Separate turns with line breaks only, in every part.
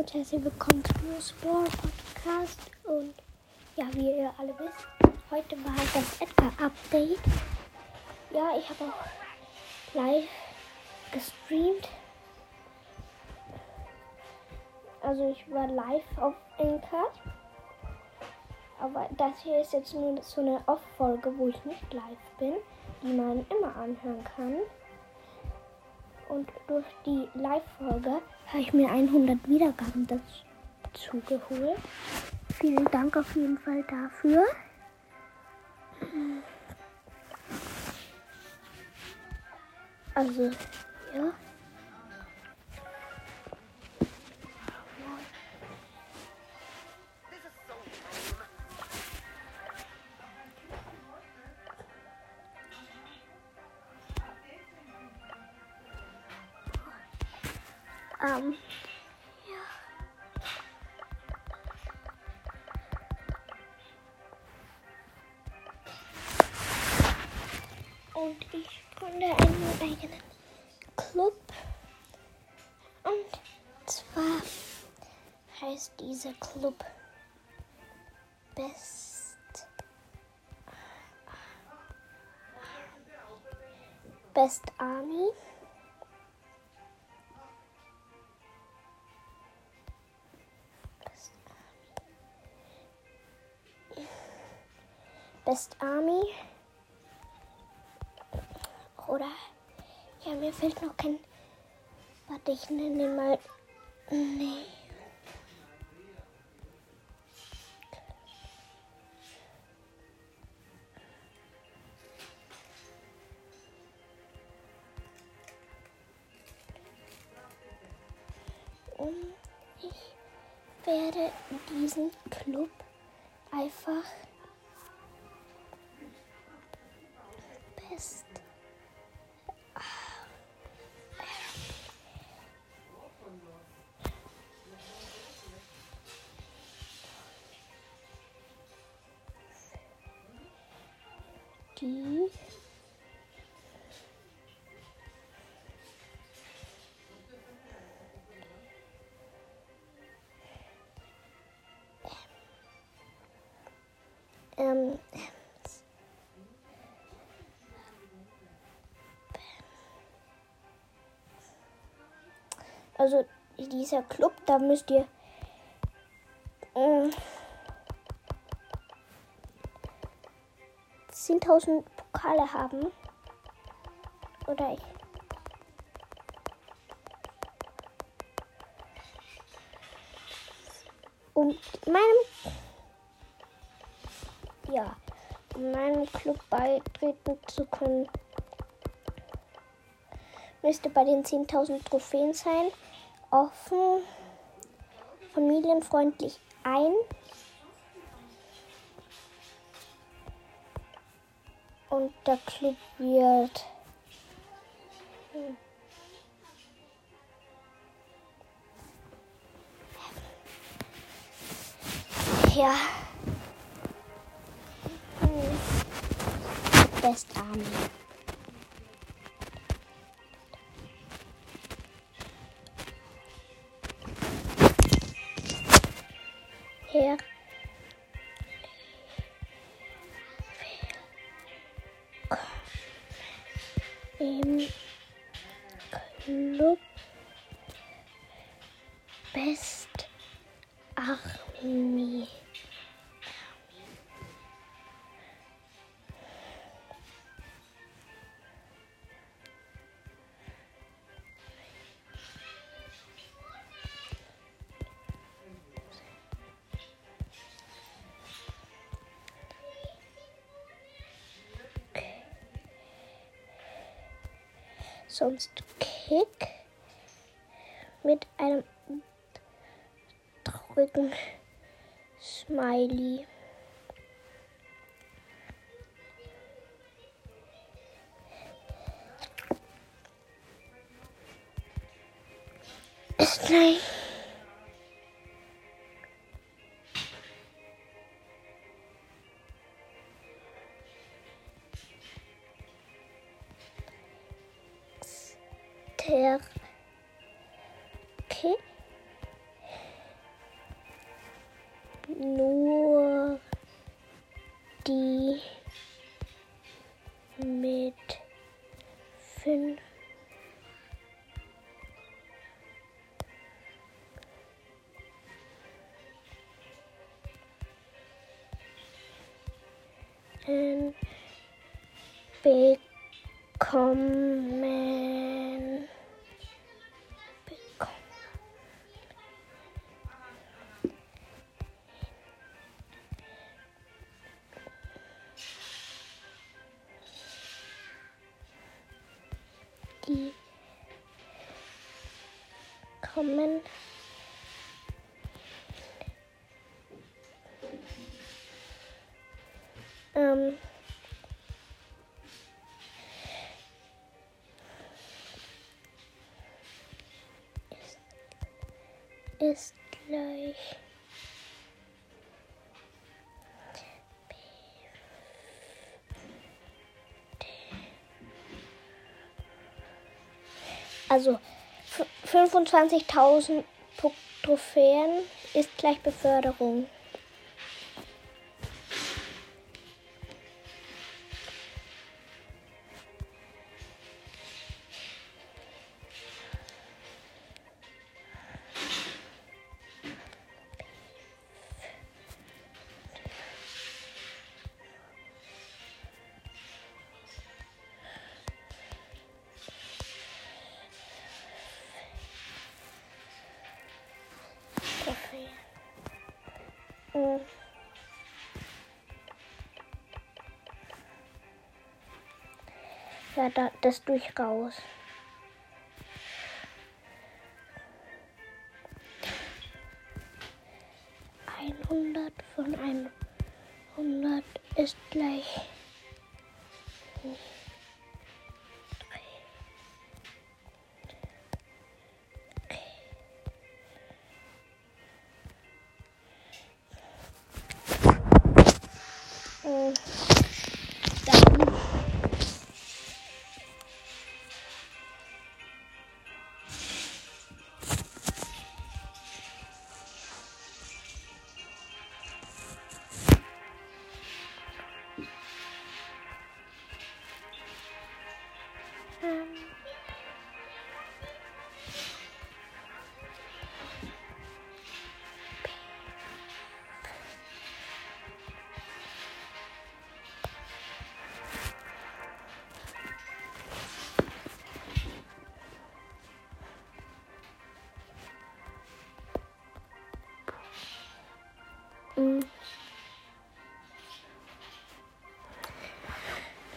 und herzlich willkommen zum Sport Podcast. Und ja, wie ihr alle wisst, heute war halt das Edgar-Update. Ja, ich habe auch live gestreamt. Also ich war live auf Anchor. Aber das hier ist jetzt nur so eine Off-Folge, wo ich nicht live bin, die man immer anhören kann. Und durch die Live-Folge habe ich mir 100 Wiedergaben dazu geholt. Vielen Dank auf jeden Fall dafür. Also, ja. Ja. Und ich gründe einen eigenen Club. Und zwar heißt dieser Club Best Best Army. Best Army. Oder, ja, mir fällt noch kein. Warte, ich nenne den mal. Nee. Ich werde diesen Club einfach Die ähm, also dieser Club, da müsst ihr äh, 10.000 Pokale haben. Oder ich. Um meinem ja, um meinem Club beitreten zu können, müsste bei den 10.000 Trophäen sein. Offen, familienfreundlich ein. Club wird. Ja. Best Army. Her. Sonst Kick mit einem drücken Smiley. Ist Charakter. Okay. Nur die mit fünf bekommen. Die kommen. Ähm, ist, ist gleich Also f- 25.000 Pu- Trophäen ist gleich Beförderung. Ja, da, das durch raus. Einhundert von einhundert ist gleich.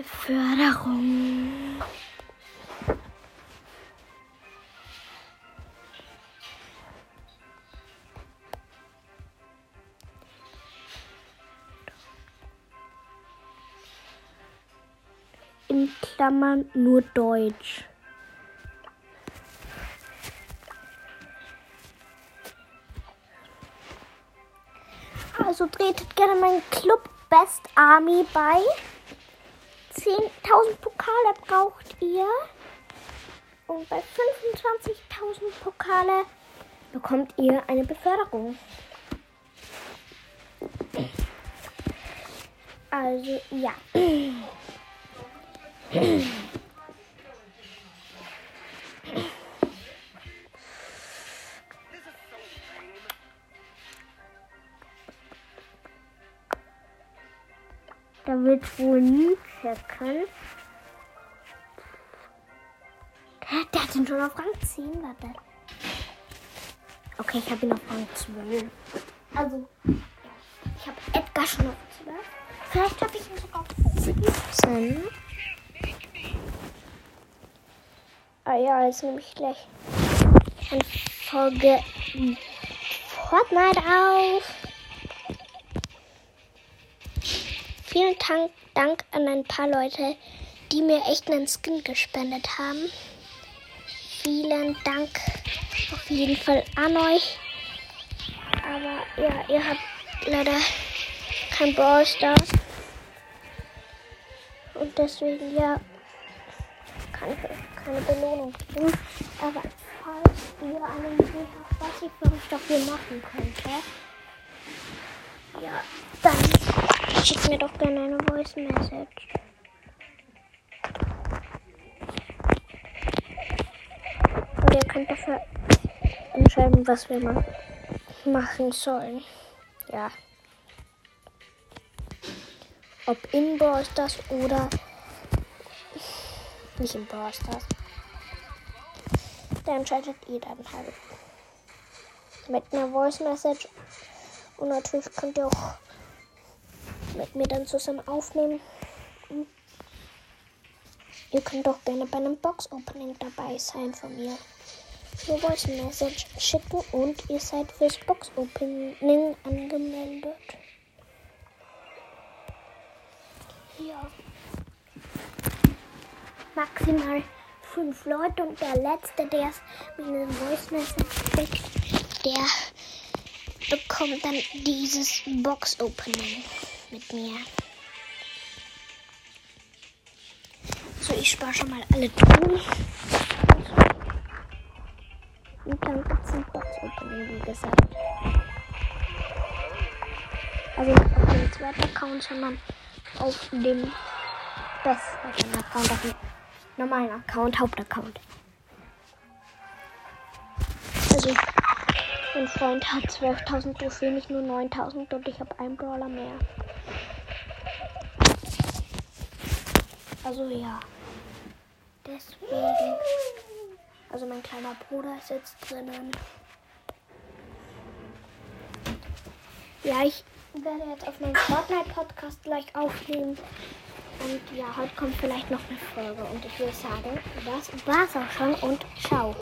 Beförderung. In Klammern nur Deutsch. Also tretet gerne meinen Club Best Army bei. 10.000 Pokale braucht ihr. Und bei 25.000 Pokale bekommt ihr eine Beförderung. Also ja. Da wird wohl nie checken. Der, der hat ihn schon auf Rang 10, warte. Okay, ich habe ihn auf Rang 12. Also, ich habe Edgar schon auf 12. Vielleicht habe ich ihn sogar auf 15. Ah ja, jetzt nehme ich gleich eine Folge Fortnite auf. Vielen Dank, an ein paar Leute, die mir echt einen Skin gespendet haben. Vielen Dank auf jeden Fall an euch. Aber ja, ihr habt leider kein Brawl Stars. Und deswegen ja, kann ich keine Belohnung geben. Aber falls ihr eine Idee habt, was ich für euch dafür machen könnte, ja, dann schick mir doch gerne eine Voice Message. Und ihr könnt dafür entscheiden, was wir ma machen sollen. Ja. Ob in Brawl oder nicht in Brawl Stars. Da entscheidet ihr dann halt. Mit einer Voice Message. Und natürlich könnt ihr auch mit mir dann zusammen aufnehmen. Ihr könnt auch gerne bei einem Box-Opening dabei sein von mir. Nur Voice Message schicken und ihr seid fürs Box-Opening angemeldet. Ja. Maximal fünf Leute und der letzte, der es mit einem Voice Message schickt, der bekommt dann dieses Box-Opening mit mir. So, ich spare schon mal alle Truhen. Und dann gibt es ein Box-Opening, wie gesagt. Also nicht auf dem zweiten Account, sondern auf dem besseren Account, auf dem normalen Account, Hauptaccount. Also, mein Freund hat 12.000 Trophäen, ich nur 9.000 und ich habe einen Brawler mehr. Also ja. Deswegen. Also mein kleiner Bruder ist jetzt drinnen. Ja, ich werde jetzt auf meinen Fortnite-Podcast gleich aufnehmen. Und ja, heute kommt vielleicht noch eine Folge. Und ich würde sagen, das war's auch schon und ciao.